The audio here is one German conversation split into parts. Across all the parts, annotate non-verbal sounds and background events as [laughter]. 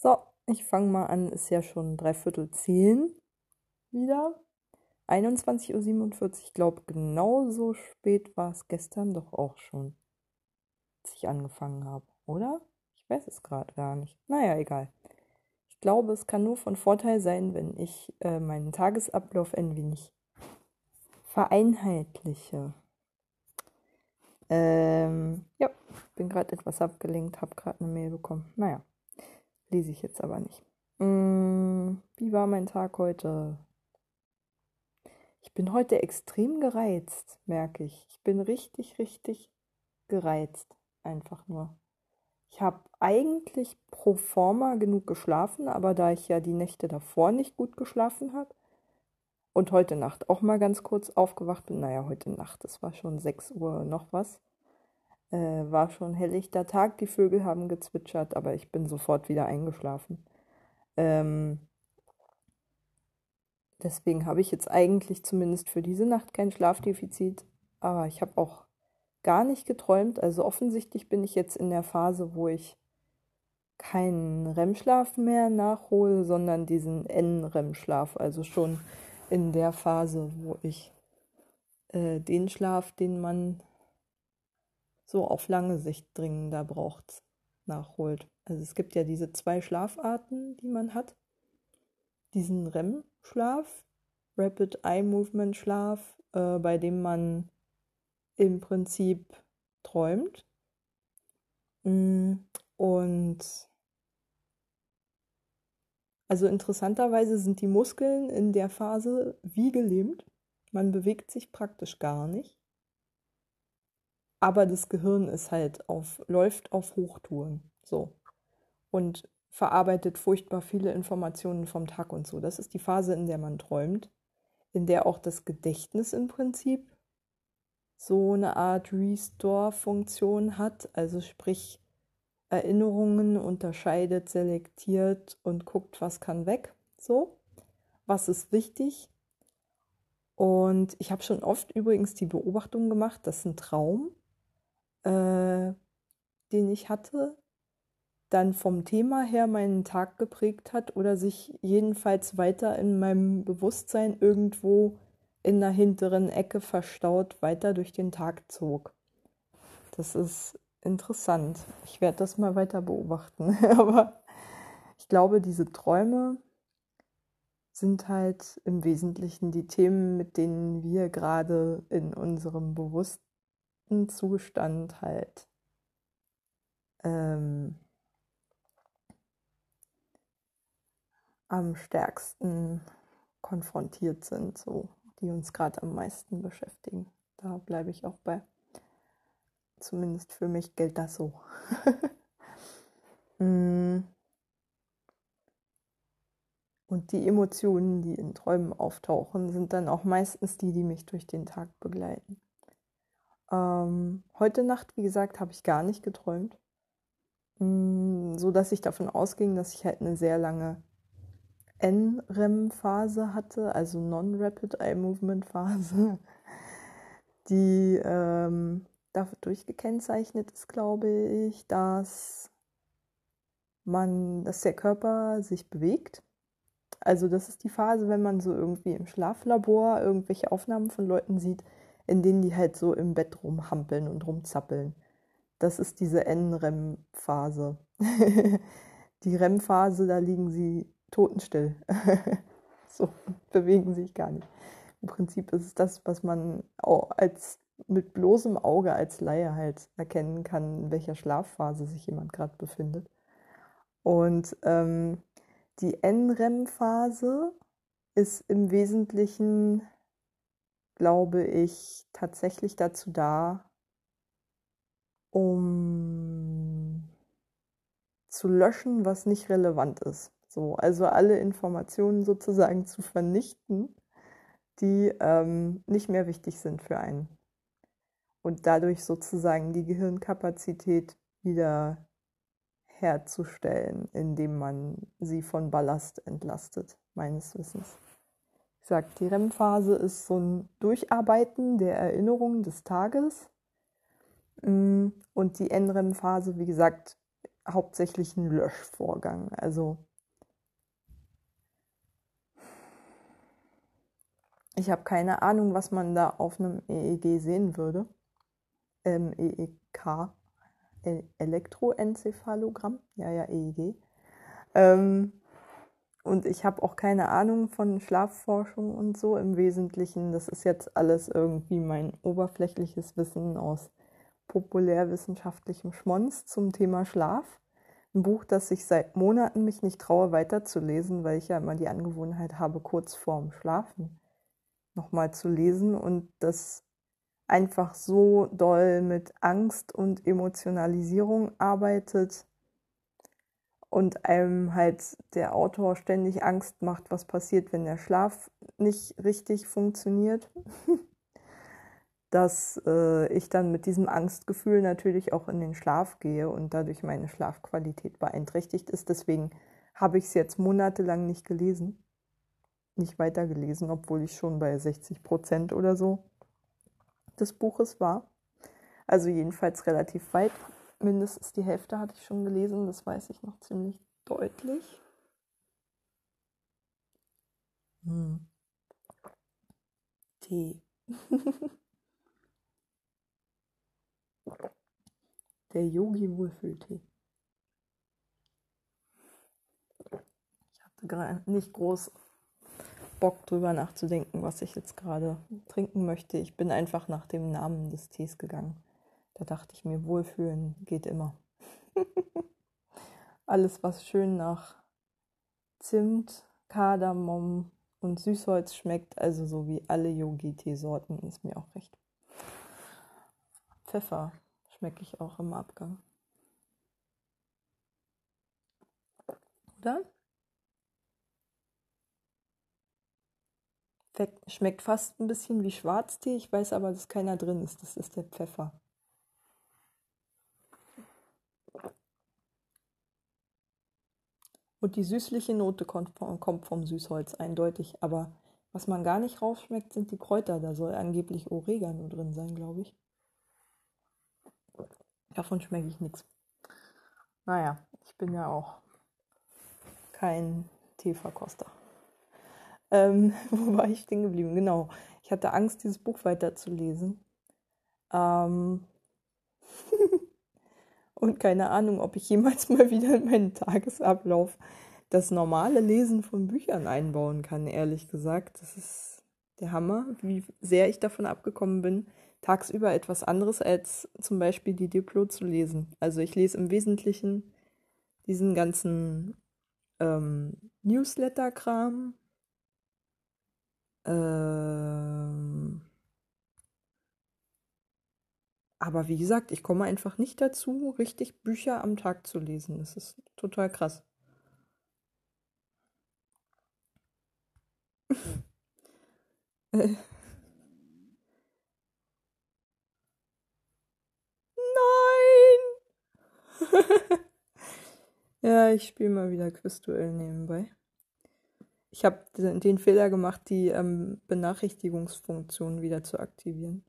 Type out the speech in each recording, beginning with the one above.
So, ich fange mal an, ist ja schon dreiviertel zehn wieder. 21.47 Uhr, ich glaube, genauso spät war es gestern doch auch schon, als ich angefangen habe, oder? Ich weiß es gerade gar nicht. Naja, egal. Ich glaube, es kann nur von Vorteil sein, wenn ich äh, meinen Tagesablauf ein wenig vereinheitliche. Ähm, ja, bin gerade etwas abgelenkt, habe gerade eine Mail bekommen. Naja, lese ich jetzt aber nicht. Hm, wie war mein Tag heute? Ich bin heute extrem gereizt, merke ich. Ich bin richtig, richtig gereizt. Einfach nur. Ich habe eigentlich pro forma genug geschlafen, aber da ich ja die Nächte davor nicht gut geschlafen habe und heute Nacht auch mal ganz kurz aufgewacht bin, naja, heute Nacht, es war schon 6 Uhr noch was, äh, war schon helllichter Tag, die Vögel haben gezwitschert, aber ich bin sofort wieder eingeschlafen. Ähm, deswegen habe ich jetzt eigentlich zumindest für diese Nacht kein Schlafdefizit, aber ich habe auch gar nicht geträumt. Also offensichtlich bin ich jetzt in der Phase, wo ich keinen REM-Schlaf mehr nachhole, sondern diesen N-REM-Schlaf. Also schon in der Phase, wo ich äh, den Schlaf, den man so auf lange Sicht dringender braucht, nachholt. Also es gibt ja diese zwei Schlafarten, die man hat. Diesen REM-Schlaf, Rapid Eye Movement Schlaf, äh, bei dem man im Prinzip träumt. Mm, und also interessanterweise sind die Muskeln in der Phase wie gelähmt. Man bewegt sich praktisch gar nicht. Aber das Gehirn ist halt auf, läuft auf Hochtouren. So. Und verarbeitet furchtbar viele Informationen vom Tag und so. Das ist die Phase, in der man träumt, in der auch das Gedächtnis im Prinzip so eine Art Restore-Funktion hat, also sprich Erinnerungen unterscheidet, selektiert und guckt, was kann weg, so, was ist wichtig. Und ich habe schon oft übrigens die Beobachtung gemacht, dass ein Traum, äh, den ich hatte, dann vom Thema her meinen Tag geprägt hat oder sich jedenfalls weiter in meinem Bewusstsein irgendwo in der hinteren Ecke verstaut weiter durch den Tag zog. Das ist interessant. Ich werde das mal weiter beobachten. [laughs] Aber ich glaube, diese Träume sind halt im Wesentlichen die Themen, mit denen wir gerade in unserem bewussten Zustand halt ähm, am stärksten konfrontiert sind. So die uns gerade am meisten beschäftigen. Da bleibe ich auch bei. Zumindest für mich gilt das so. [laughs] Mm. Und die Emotionen, die in Träumen auftauchen, sind dann auch meistens die, die mich durch den Tag begleiten. Ähm, heute Nacht, wie gesagt, habe ich gar nicht geträumt, mm, so dass ich davon ausging, dass ich halt eine sehr lange NREM-Phase hatte, also Non-Rapid Eye Movement Phase, [laughs] die ähm, dadurch gekennzeichnet ist, glaube ich, dass man, dass der Körper sich bewegt. Also das ist die Phase, wenn man so irgendwie im Schlaflabor irgendwelche Aufnahmen von Leuten sieht, in denen die halt so im Bett rumhampeln und rumzappeln. Das ist diese N-REM-Phase. [laughs] die REM-Phase, da liegen sie totenstill. [laughs] so, bewegen sich gar nicht. Im Prinzip ist es das, was man als mit bloßem Auge als Laie halt erkennen kann, in welcher Schlafphase sich jemand gerade befindet. Und ähm, die NREM-Phase ist im Wesentlichen, glaube ich, tatsächlich dazu da, um zu löschen, was nicht relevant ist. So, also alle Informationen sozusagen zu vernichten, die ähm, nicht mehr wichtig sind für einen. Und dadurch sozusagen die Gehirnkapazität wieder herzustellen, indem man sie von Ballast entlastet, meines Wissens. Sage, die REM-Phase ist so ein Durcharbeiten der Erinnerungen des Tages. Mm, und die NREM-Phase, wie gesagt, hauptsächlich ein Löschvorgang. Also ich habe keine Ahnung, was man da auf einem EEG sehen würde. Ähm, EEK, e Elektroenzephalogramm, ja, ja, EEG. Ähm, und ich habe auch keine Ahnung von Schlafforschung und so im Wesentlichen. Das ist jetzt alles irgendwie mein oberflächliches Wissen aus populärwissenschaftlichem Schmonz zum Thema Schlaf. Ein Buch, das ich seit Monaten mich nicht traue weiterzulesen, weil ich ja immer die Angewohnheit habe, kurz vorm Schlafen nochmal zu lesen und das einfach so doll mit Angst und Emotionalisierung arbeitet und einem halt der Autor ständig Angst macht, was passiert, wenn der Schlaf nicht richtig funktioniert. [laughs] dass äh, ich dann mit diesem Angstgefühl natürlich auch in den Schlaf gehe und dadurch meine Schlafqualität beeinträchtigt ist. Deswegen habe ich es jetzt monatelang nicht gelesen, nicht weitergelesen, obwohl ich schon bei 60 Prozent oder so des Buches war. Also jedenfalls relativ weit. Mindestens die Hälfte hatte ich schon gelesen, das weiß ich noch ziemlich deutlich. Hm. Tee. [laughs] Der Yogi Wohlfühltee. Ich hatte gerade nicht groß Bock drüber nachzudenken, was ich jetzt gerade trinken möchte. Ich bin einfach nach dem Namen des Tees gegangen. Da dachte ich mir, Wohlfühlen geht immer. [laughs] Alles, was schön nach Zimt, Kardamom und Süßholz schmeckt, also so wie alle Yogi-Teesorten, ist mir auch recht. Pfeffer schmecke ich auch im Abgang. Oder? Schmeckt fast ein bisschen wie Schwarztee. Ich weiß aber, dass keiner drin ist. Das ist der Pfeffer. Und die süßliche Note kommt vom Süßholz, eindeutig. Aber was man gar nicht rausschmeckt, sind die Kräuter. Da soll angeblich Oregano drin sein, glaube ich. Davon schmecke ich nichts. Naja, ich bin ja auch kein Teeverkoster. Ähm, [laughs] wo war ich stehen geblieben? Genau. Ich hatte Angst, dieses Buch weiterzulesen. Ähm [laughs] und keine Ahnung, ob ich jemals [laughs] mal wieder in meinen Tagesablauf das normale Lesen von Büchern einbauen kann, ehrlich gesagt. Das ist der Hammer, wie sehr ich davon abgekommen bin, tagsüber etwas anderes als zum Beispiel die Diplo zu lesen. Also ich lese im Wesentlichen diesen ganzen ähm, Newsletter-Kram. Ähm, aber wie gesagt, ich komme einfach nicht dazu, richtig Bücher am Tag zu lesen. Das ist total krass. [laughs] äh. [laughs] ja, ich spiele mal wieder Quizduell nebenbei. Ich habe den Fehler gemacht, die ähm, Benachrichtigungsfunktion wieder zu aktivieren.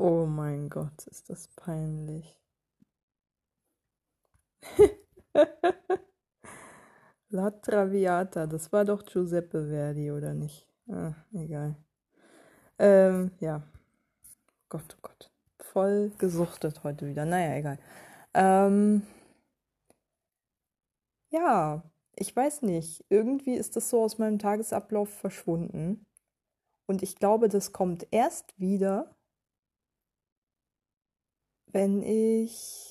Oh mein Gott, ist das peinlich. [laughs] La Traviata, das war doch Giuseppe Verdi, oder nicht? Ah, egal. Ähm, ja. Gott, oh Gott. Voll gesuchtet heute wieder. Naja, egal. Ähm, ja, ich weiß nicht. Irgendwie ist das so aus meinem Tagesablauf verschwunden. Und ich glaube, das kommt erst wieder, wenn ich.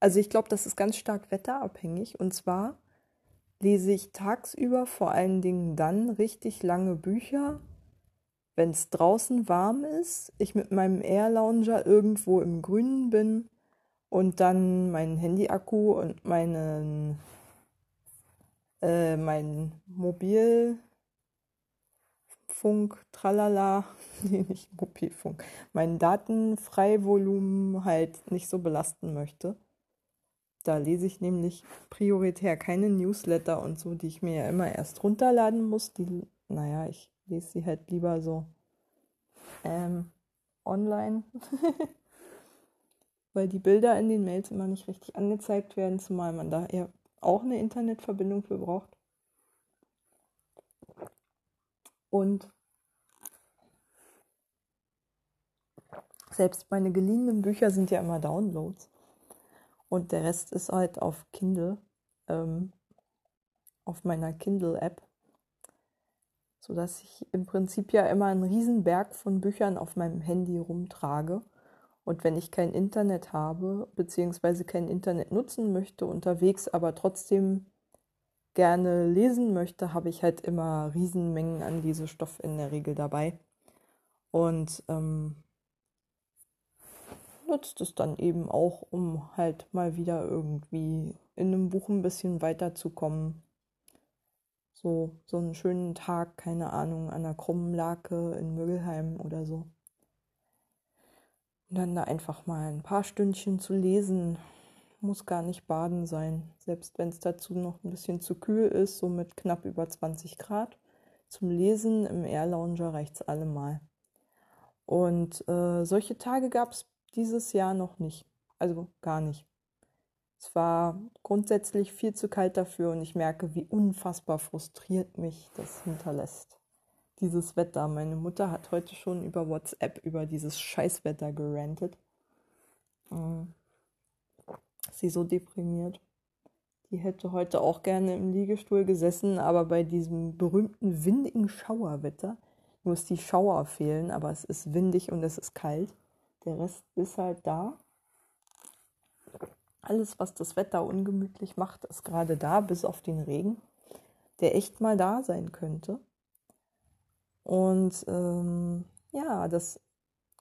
Also ich glaube, das ist ganz stark wetterabhängig. Und zwar lese ich tagsüber vor allen Dingen dann richtig lange Bücher, wenn es draußen warm ist, ich mit meinem Air Lounger irgendwo im Grünen bin und dann meinen Handy-Akku und meinen äh, mein Mobilfunk, tralala, [laughs] nee, nicht Mobilfunk, mein Datenfreivolumen halt nicht so belasten möchte. Da lese ich nämlich prioritär keine Newsletter und so, die ich mir ja immer erst runterladen muss. Die, naja, ich lese sie halt lieber so ähm, online, [laughs] weil die Bilder in den Mails immer nicht richtig angezeigt werden, zumal man da ja auch eine Internetverbindung für braucht. Und selbst meine geliehenen Bücher sind ja immer Downloads. Und der Rest ist halt auf Kindle, ähm, auf meiner Kindle-App sodass ich im Prinzip ja immer einen Riesenberg von Büchern auf meinem Handy rumtrage. Und wenn ich kein Internet habe, beziehungsweise kein Internet nutzen möchte unterwegs, aber trotzdem gerne lesen möchte, habe ich halt immer Riesenmengen an diese Stoff in der Regel dabei. Und ähm, nutzt es dann eben auch, um halt mal wieder irgendwie in einem Buch ein bisschen weiterzukommen so, so einen schönen Tag, keine Ahnung, an der Krummenlake in Mögelheim oder so. Und dann da einfach mal ein paar Stündchen zu lesen, muss gar nicht baden sein, selbst wenn es dazu noch ein bisschen zu kühl ist, so mit knapp über 20 Grad. Zum Lesen im Air Lounger reicht es allemal. Und äh, solche Tage gab es dieses Jahr noch nicht. Also gar nicht. Es war grundsätzlich viel zu kalt dafür und ich merke, wie unfassbar frustriert mich das hinterlässt. Dieses Wetter. Meine Mutter hat heute schon über WhatsApp über dieses Scheißwetter gerantet. Mhm. Sie so deprimiert. Die hätte heute auch gerne im Liegestuhl gesessen, aber bei diesem berühmten windigen Schauerwetter muss die Schauer fehlen, aber es ist windig und es ist kalt. Der Rest ist halt da alles, was das Wetter ungemütlich macht, ist gerade da, bis auf den Regen, der echt mal da sein könnte. Und ähm, ja, das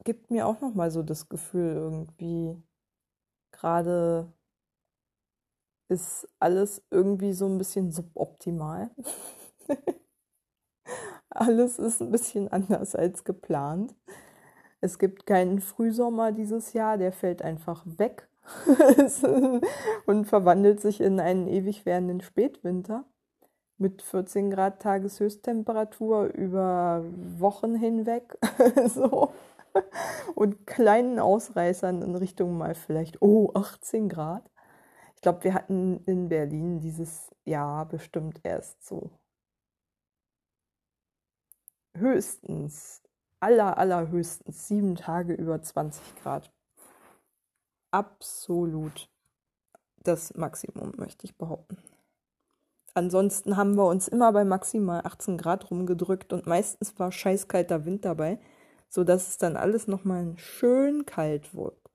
gibt mir auch nochmal so das Gefühl, irgendwie gerade ist alles irgendwie so ein bisschen suboptimal. [laughs] alles ist ein bisschen anders als geplant. Es gibt keinen Frühsommer dieses Jahr, der fällt einfach weg. [laughs] und verwandelt sich in einen ewig währenden Spätwinter mit 14 Grad Tageshöchsttemperatur über Wochen hinweg [laughs] so und kleinen Ausreißern in Richtung mal vielleicht oh 18 Grad. Ich glaube, wir hatten in Berlin dieses Jahr bestimmt erst so höchstens aller allerhöchstens sieben Tage über 20 Grad absolut das Maximum, möchte ich behaupten. Ansonsten haben wir uns immer bei maximal 18 Grad rumgedrückt und meistens war scheißkalter Wind dabei, sodass es dann alles nochmal schön kalt wirkte.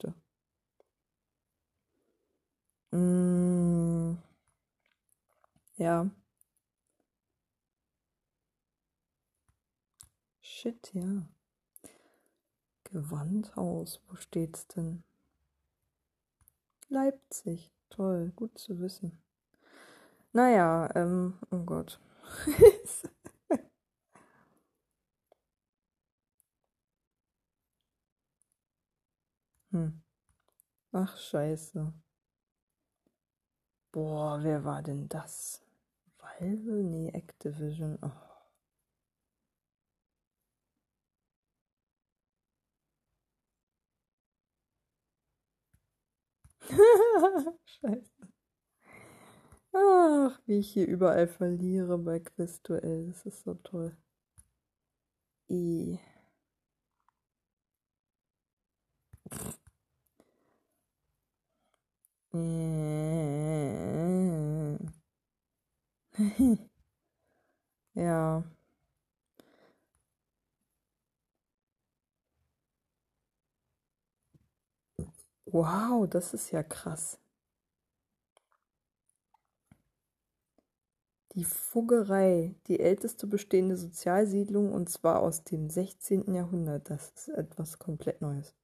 Mm, ja. Shit, ja. Gewandhaus, wo steht's denn? Leipzig. Toll, gut zu wissen. Naja, ähm, oh Gott. [laughs] hm. Ach, scheiße. Boah, wer war denn das? Valve? Nee, Activision. Oh. Scheiße. [laughs] Ach, wie ich hier überall verliere bei Quizduell. Das ist so toll. I. [laughs] ja. Wow, das ist ja krass. Die Fuggerei, die älteste bestehende Sozialsiedlung und zwar aus dem 16. Jahrhundert. Das ist etwas komplett Neues.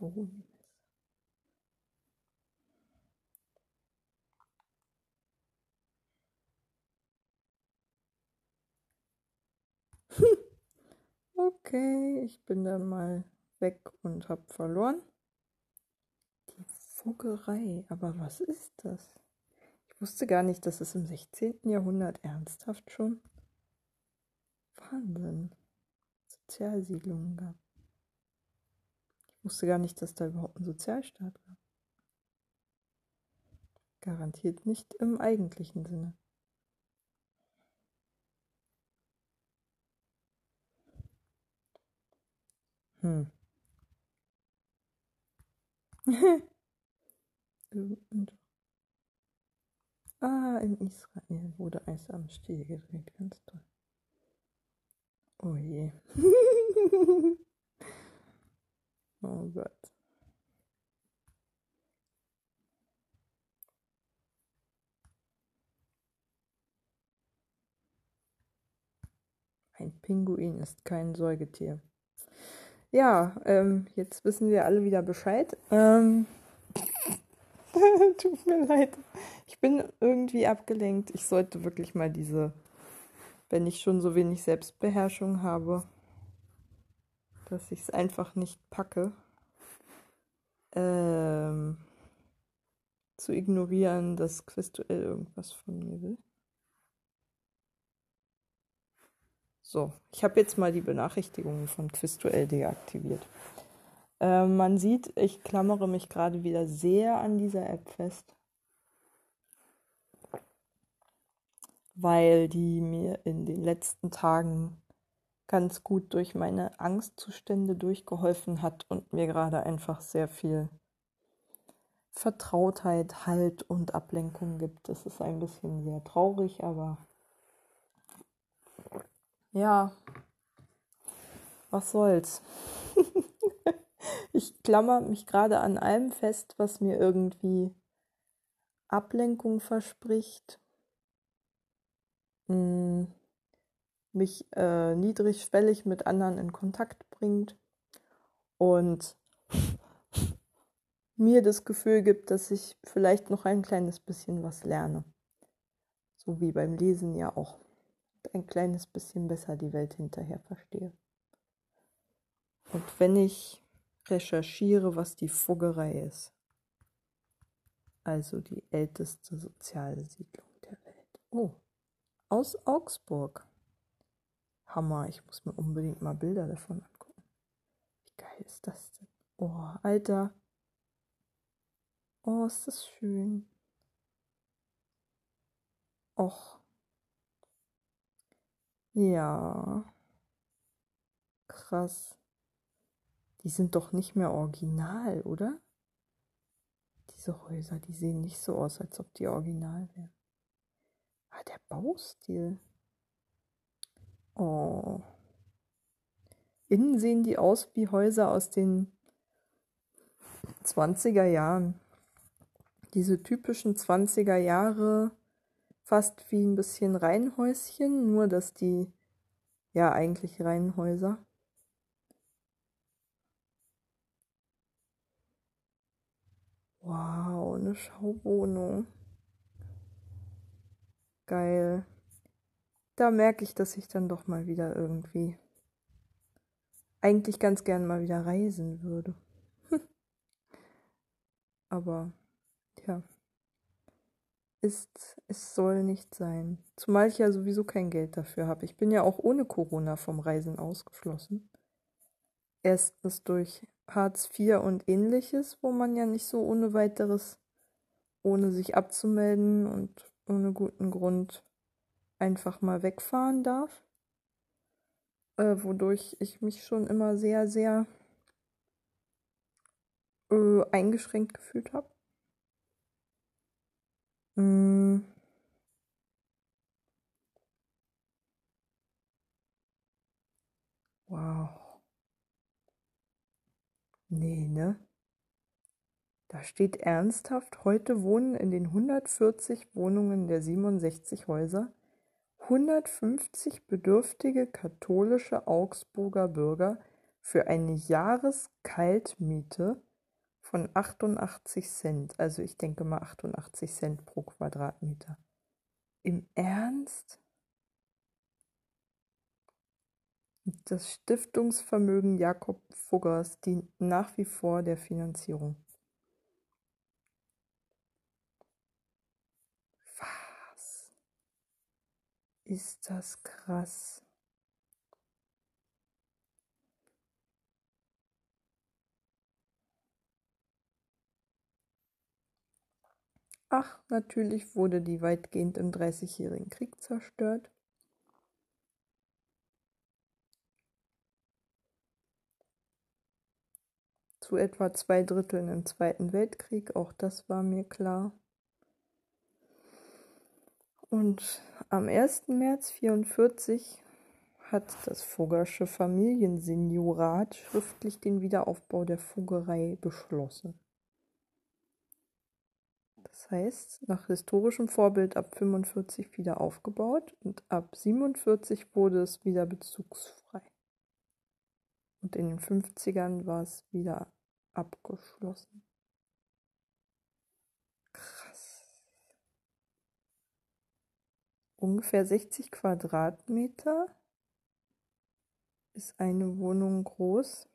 Das Boden. okay, ich bin dann mal weg und habe verloren. Die Fuggerei, aber was ist das? Ich wusste gar nicht, dass es im 16. Jahrhundert ernsthaft schon Wahnsinn. Sozialsiedlungen gab. Wusste gar nicht, dass da überhaupt ein Sozialstaat war. Garantiert nicht im eigentlichen Sinne. Hm. [laughs] ah, in Israel wurde Eis am Stiel gedreht. Ganz toll. Oh je. [laughs] oh Gott. Ein Pinguin ist kein Säugetier. Ja, ähm, jetzt wissen wir alle wieder Bescheid. Ähm, [laughs] tut mir leid. Ich bin irgendwie abgelenkt. Ich sollte wirklich mal diese, wenn ich schon so wenig Selbstbeherrschung habe, dass ich es einfach nicht packe, ähm, zu ignorieren, dass Quizduell irgendwas von mir will. So, ich habe jetzt mal die Benachrichtigungen von Quizduell deaktiviert. Äh, man sieht, ich klammere mich gerade wieder sehr an dieser App fest, weil die mir in den letzten Tagen ganz gut durch meine Angstzustände durchgeholfen hat und mir gerade einfach sehr viel Vertrautheit, Halt und Ablenkung gibt. Das ist ein bisschen sehr traurig, aber ja, was soll's. [laughs] ich klammer mich gerade an allem fest, was mir irgendwie Ablenkung verspricht, hm, mich äh, niedrigschwellig mit anderen in Kontakt bringt und [laughs] mir das Gefühl gibt, dass ich vielleicht noch ein kleines bisschen was lerne. So wie beim Lesen ja auch ein kleines bisschen besser die Welt hinterher verstehe. Und wenn ich recherchiere, was die Fuggerei ist, also die älteste soziale Siedlung der Welt. Oh, aus Augsburg. Hammer, ich muss mir unbedingt mal Bilder davon angucken. Wie geil ist das denn? Oh, Alter. Oh, ist das schön. Och. Ja. Krass. Die sind doch nicht mehr original, oder? Diese Häuser, die sehen nicht so aus, als ob die original wären. Ah, der Baustil. Oh. Innen sehen die aus wie Häuser aus den 20er Jahren. Diese typischen 20er Jahre fast wie ein bisschen Reihenhäuschen, nur dass die ja eigentlich Reihenhäuser. Wow, eine Schauwohnung. Geil. Da merke ich, dass ich dann doch mal wieder irgendwie eigentlich ganz gern mal wieder reisen würde. [laughs] Aber ja ist, es soll nicht sein. Zumal ich ja sowieso kein Geld dafür habe. Ich bin ja auch ohne Corona vom Reisen ausgeschlossen. Erstens durch Hartz IV und ähnliches, wo man ja nicht so ohne weiteres, ohne sich abzumelden und ohne guten Grund einfach mal wegfahren darf. Äh, wodurch ich mich schon immer sehr, sehr äh, eingeschränkt gefühlt habe. Hm. Wow. Nee, ne? Da steht ernsthaft, heute wohnen in den 140 Wohnungen der 67 Häuser 150 bedürftige katholische Augsburger Bürger für eine Jahreskaltmiete von 88 Cent. Also ich denke mal 88 Cent pro Quadratmeter. Im Ernst? Das Stiftungsvermögen Jakob Fuggers dient nach wie vor der Finanzierung. ist das krass. Ach, natürlich wurde die weitgehend im Dreißigjährigen Krieg zerstört. Zu etwa zwei Dritteln im Zweiten Weltkrieg, auch das war mir klar. Und am 1. März 1944 hat das Fuggersche Familienseniorat schriftlich den Wiederaufbau der Fuggerei beschlossen. Das heißt, nach historischem Vorbild ab 45 wieder aufgebaut und ab 47 wurde es wieder bezugsfrei. Und in den 50ern war es wieder abgeschlossen. Ungefähr 60 Quadratmeter ist eine Wohnung groß.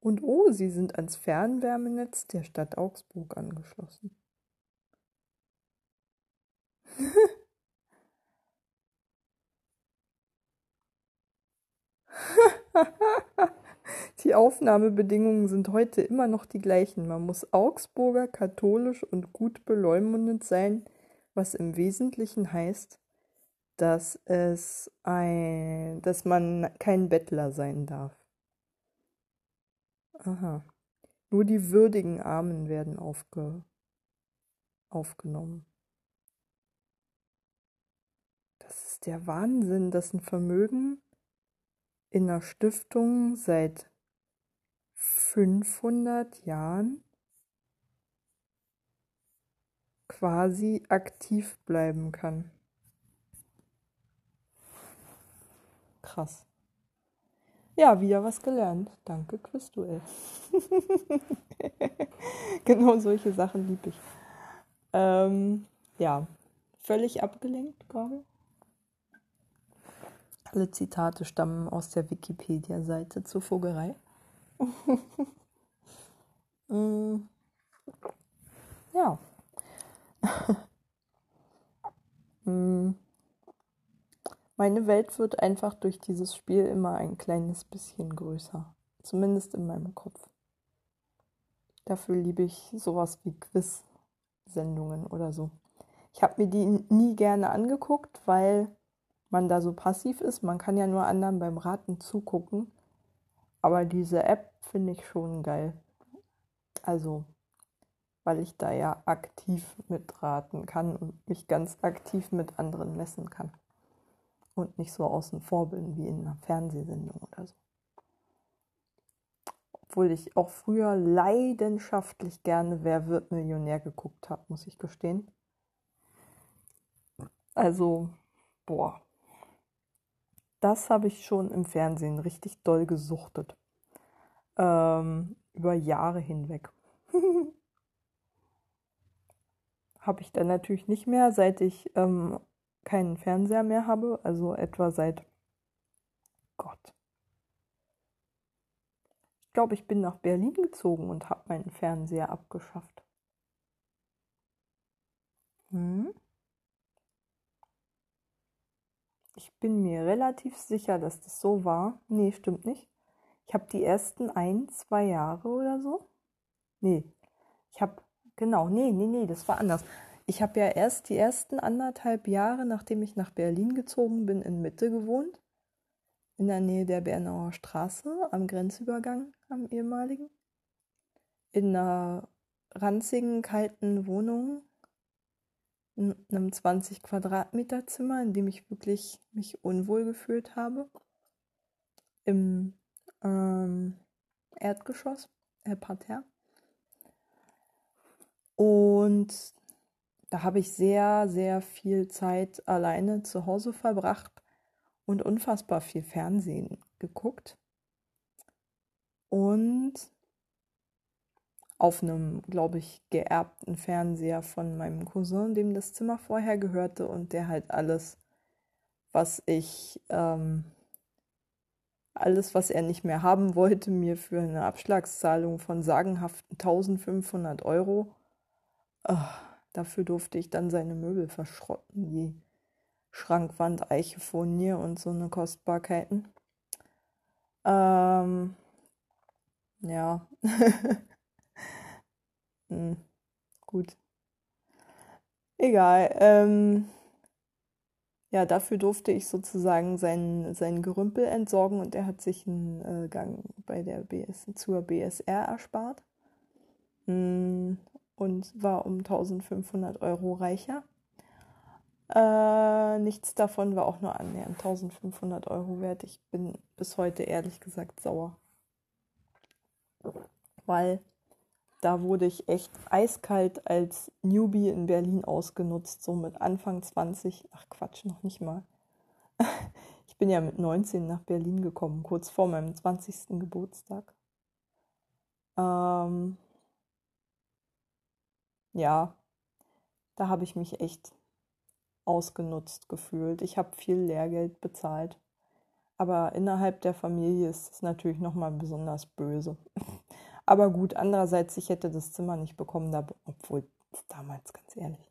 Und oh, sie sind ans Fernwärmenetz der Stadt Augsburg angeschlossen. [laughs] die Aufnahmebedingungen sind heute immer noch die gleichen. Man muss Augsburger, katholisch und gut beleumundet sein, was im Wesentlichen heißt, dass es ein, dass man kein Bettler sein darf. Aha. Nur die würdigen Armen werden aufge, aufgenommen. Das ist der Wahnsinn, dass ein Vermögen in einer Stiftung seit 500 Jahren quasi aktiv bleiben kann. Krass. Ja, wieder was gelernt. Danke, Quizduell. [laughs] genau solche Sachen liebe ich. Ähm, ja, völlig abgelenkt gerade. Alle Zitate stammen aus der Wikipedia-Seite zur Vogelei. [laughs] mm. Ja. [laughs] Hm. Meine Welt wird einfach durch dieses Spiel immer ein kleines bisschen größer. Zumindest in meinem Kopf. Dafür liebe ich sowas wie Quiz-Sendungen oder so. Ich habe mir die nie gerne angeguckt, weil man da so passiv ist. Man kann ja nur anderen beim Raten zugucken. Aber diese App finde ich schon geil. Also weil ich da ja aktiv mitraten kann und mich ganz aktiv mit anderen messen kann. Und nicht so außen vor bin wie in einer Fernsehsendung oder so. Obwohl ich auch früher leidenschaftlich gerne Wer wird Millionär geguckt habe, muss ich gestehen. Also, boah. Das habe ich schon im Fernsehen richtig doll gesuchtet. Ähm, über Jahre hinweg. [laughs] habe ich dann natürlich nicht mehr, seit ich ähm, keinen Fernseher mehr habe, also etwa seit Gott. Ich glaube, ich bin nach Berlin gezogen und habe meinen Fernseher abgeschafft. Hm? Ich bin mir relativ sicher, dass das so war. Nee, stimmt nicht. Ich habe die ersten ein, zwei Jahre oder so. Nee, ich habe Genau, nee, nee, nee, das war anders. Ich habe ja erst die ersten anderthalb Jahre, nachdem ich nach Berlin gezogen bin, in Mitte gewohnt. In der Nähe der Bernauer Straße, am Grenzübergang, am ehemaligen. In einer ranzigen, kalten Wohnung, in einem 20 Quadratmeter Zimmer, in dem ich wirklich mich unwohl gefühlt habe. Im ähm, Erdgeschoss, äh, Parterre. Und da habe ich sehr, sehr viel Zeit alleine zu Hause verbracht und unfassbar viel Fernsehen geguckt. Und auf einem, glaube ich, geerbten Fernseher von meinem Cousin, dem das Zimmer vorher gehörte und der halt alles, was ich, ähm, alles, was er nicht mehr haben wollte, mir für eine Abschlagszahlung von sagenhaften 1500 Euro Oh, dafür durfte ich dann seine Möbel verschrotten, wie Schrankwand, Eiche, und so eine Kostbarkeiten. Ähm, ja. [laughs] hm, gut. Egal. Ähm, ja, dafür durfte ich sozusagen sein, sein Gerümpel entsorgen und er hat sich einen äh, Gang bei der BS, zur BSR erspart mm, und war um 1500 Euro reicher. Äh, nichts davon war auch nur annähernd 1500 Euro wert. Ich bin bis heute ehrlich gesagt sauer. Weil da wurde ich echt eiskalt als Newbie in Berlin ausgenutzt, so mit Anfang 20. Ach Quatsch, noch nicht mal. [laughs] Ich bin ja mit 19 nach Berlin gekommen, kurz vor meinem 20. Geburtstag. Ähm, ja, da habe ich mich echt ausgenutzt gefühlt. Ich habe viel Lehrgeld bezahlt. Aber innerhalb der Familie ist es natürlich nochmal besonders böse. [laughs] Aber gut, andererseits, ich hätte das Zimmer nicht bekommen, obwohl damals, ganz ehrlich,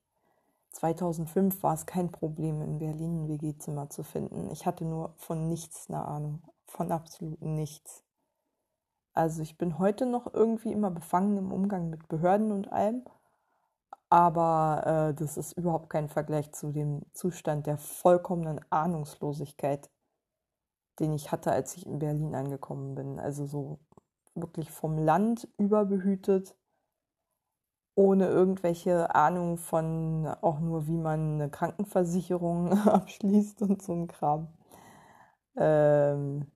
2005 war es kein Problem, in Berlin ein WG-Zimmer zu finden. Ich hatte nur von nichts eine Ahnung, von absolut nichts. Also ich bin heute noch irgendwie immer befangen im Umgang mit Behörden und allem, aber äh, das ist überhaupt kein Vergleich zu dem Zustand der vollkommenen Ahnungslosigkeit, den ich hatte, als ich in Berlin angekommen bin. Also so wirklich vom Land überbehütet, ohne irgendwelche Ahnung von auch nur, wie man eine Krankenversicherung [laughs] abschließt und so ein Kram. Ähm,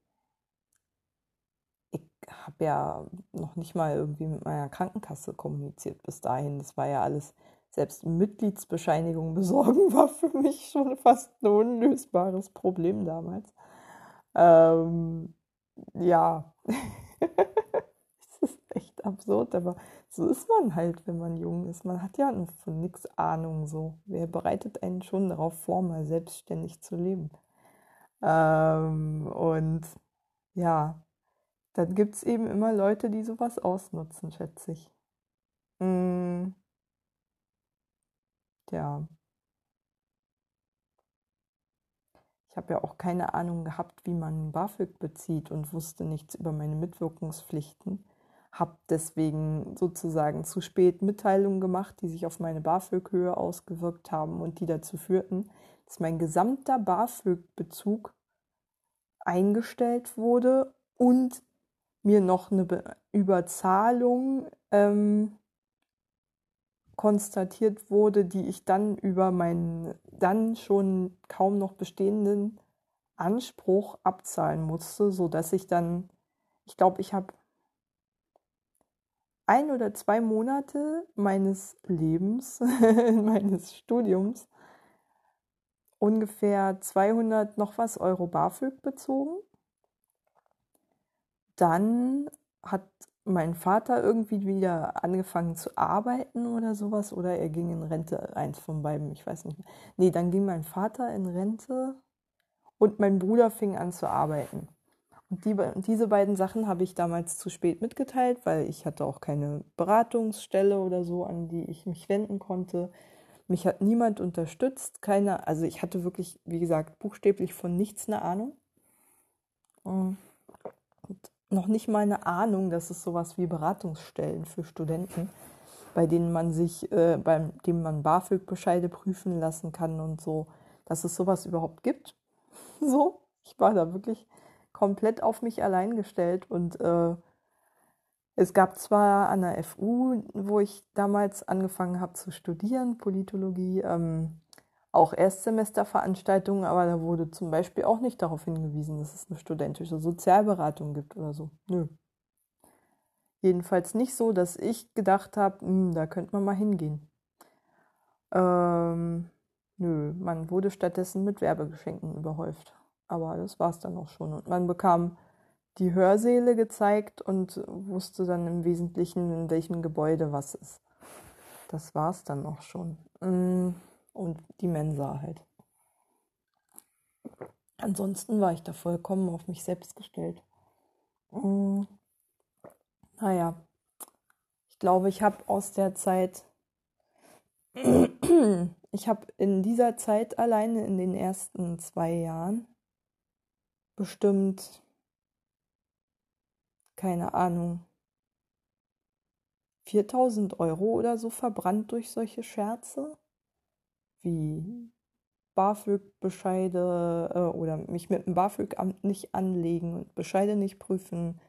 habe ja noch nicht mal irgendwie mit meiner Krankenkasse kommuniziert bis dahin. Das war ja alles, selbst Mitgliedsbescheinigung [laughs] besorgen war für mich schon fast ein unlösbares Problem damals. Ähm, ja. [laughs] echt absurd, aber so ist man halt, wenn man jung ist. Man hat ja von nichts Ahnung so. Wer bereitet einen schon darauf vor, mal selbstständig zu leben? Ähm, und ja, dann gibt es eben immer Leute, die sowas ausnutzen, schätze ich. Mm. Ja. Ich habe ja auch keine Ahnung gehabt, wie man BAföG bezieht und wusste nichts über meine Mitwirkungspflichten habe deswegen sozusagen zu spät Mitteilungen gemacht, die sich auf meine BAföG-Höhe ausgewirkt haben und die dazu führten, dass mein gesamter BAföG-Bezug eingestellt wurde und mir noch eine Be Überzahlung ähm, konstatiert wurde, die ich dann über meinen dann schon kaum noch bestehenden Anspruch abzahlen musste, sodass ich dann, ich glaube, ich habe ein oder zwei Monate meines Lebens, [laughs] meines Studiums, ungefähr 200 noch was Euro BAföG bezogen. Dann hat mein Vater irgendwie wieder angefangen zu arbeiten oder sowas oder er ging in Rente, eins von beiden, ich weiß nicht mehr. Nee, dann ging mein Vater in Rente und mein Bruder fing an zu arbeiten. Und die, diese beiden Sachen habe ich damals zu spät mitgeteilt, weil ich hatte auch keine Beratungsstelle oder so, an die ich mich wenden konnte. Mich hat niemand unterstützt, keine, also ich hatte wirklich, wie gesagt, buchstäblich von nichts eine Ahnung. Und noch nicht mal eine Ahnung, dass es sowas wie Beratungsstellen für Studenten, bei denen man sich, äh, beim dem man BAföG-Bescheide prüfen lassen kann und so, dass es sowas überhaupt gibt. [laughs] So, ich war da wirklich komplett auf mich allein gestellt und äh, es gab zwar an der FU, wo ich damals angefangen habe zu studieren, Politologie, ähm, auch Erstsemesterveranstaltungen, aber da wurde zum Beispiel auch nicht darauf hingewiesen, dass es eine studentische Sozialberatung gibt oder so. Nö. Jedenfalls nicht so, dass ich gedacht habe, hm, da könnte man mal hingehen. Ähm, nö, man wurde stattdessen mit Werbegeschenken überhäuft. Aber das war es dann auch schon. Und man bekam die Hörsäle gezeigt und wusste dann im Wesentlichen, in welchem Gebäude was ist. Das war es dann auch schon. Mm, und die Mensa halt. Ansonsten war ich da vollkommen auf mich selbst gestellt. Mm, naja, ich glaube, ich habe aus der Zeit, [clears throat] ich habe in dieser Zeit alleine in den ersten zwei Jahren bestimmt, keine Ahnung, 4000 Euro oder so verbrannt durch solche Scherze. Wie BAföG-Bescheide äh, oder mich mit dem BAföG-Amt nicht anlegen und Bescheide nicht prüfen,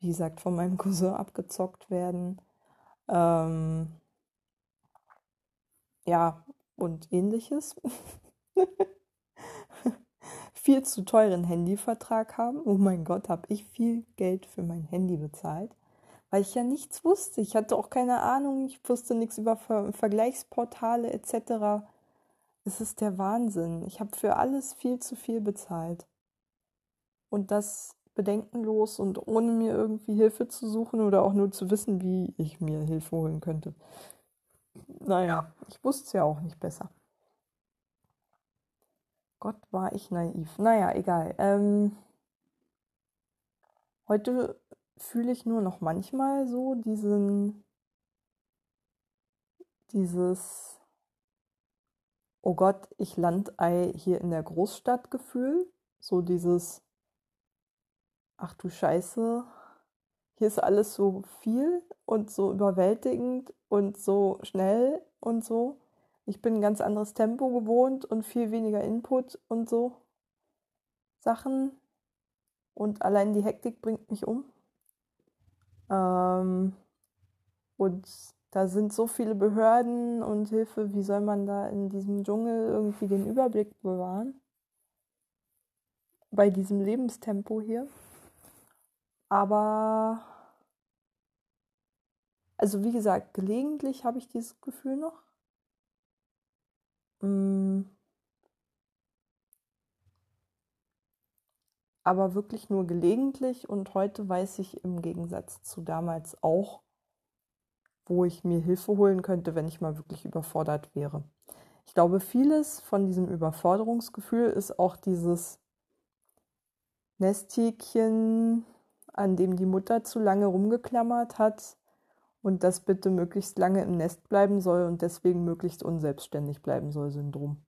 wie gesagt, von meinem [laughs] Cousin abgezockt werden. Ähm, ja, und ähnliches. [laughs] viel zu teuren Handyvertrag haben. Oh mein Gott, habe ich viel Geld für mein Handy bezahlt, weil ich ja nichts wusste. Ich hatte auch keine Ahnung, ich wusste nichts über Ver Vergleichsportale etc. Es ist der Wahnsinn. Ich habe für alles viel zu viel bezahlt. Und das bedenkenlos und ohne mir irgendwie Hilfe zu suchen oder auch nur zu wissen, wie ich mir Hilfe holen könnte. Naja, ich wusste es ja auch nicht besser. Gott, war ich naiv. Naja, egal. Ähm, heute fühle ich nur noch manchmal so diesen, dieses, oh Gott, ich Landei hier in der Großstadt Gefühl. So dieses, ach du Scheiße, hier ist alles so viel und so überwältigend und so schnell und so. Ich bin ein ganz anderes Tempo gewohnt und viel weniger Input und so Sachen. Und allein die Hektik bringt mich um. Ähm, und da sind so viele Behörden und Hilfe. Wie soll man da in diesem Dschungel irgendwie den Überblick bewahren? Bei diesem Lebenstempo hier. Aber, also wie gesagt, gelegentlich habe ich dieses Gefühl noch. Mm. Aber wirklich nur gelegentlich und heute weiß ich im Gegensatz zu damals auch, wo ich mir Hilfe holen könnte, wenn ich mal wirklich überfordert wäre. Ich glaube, vieles von diesem Überforderungsgefühl ist auch dieses Nesthäkchen, an dem die Mutter zu lange rumgeklammert hat und das bitte möglichst lange im Nest bleiben soll und deswegen möglichst unselbstständig bleiben soll, Syndrom.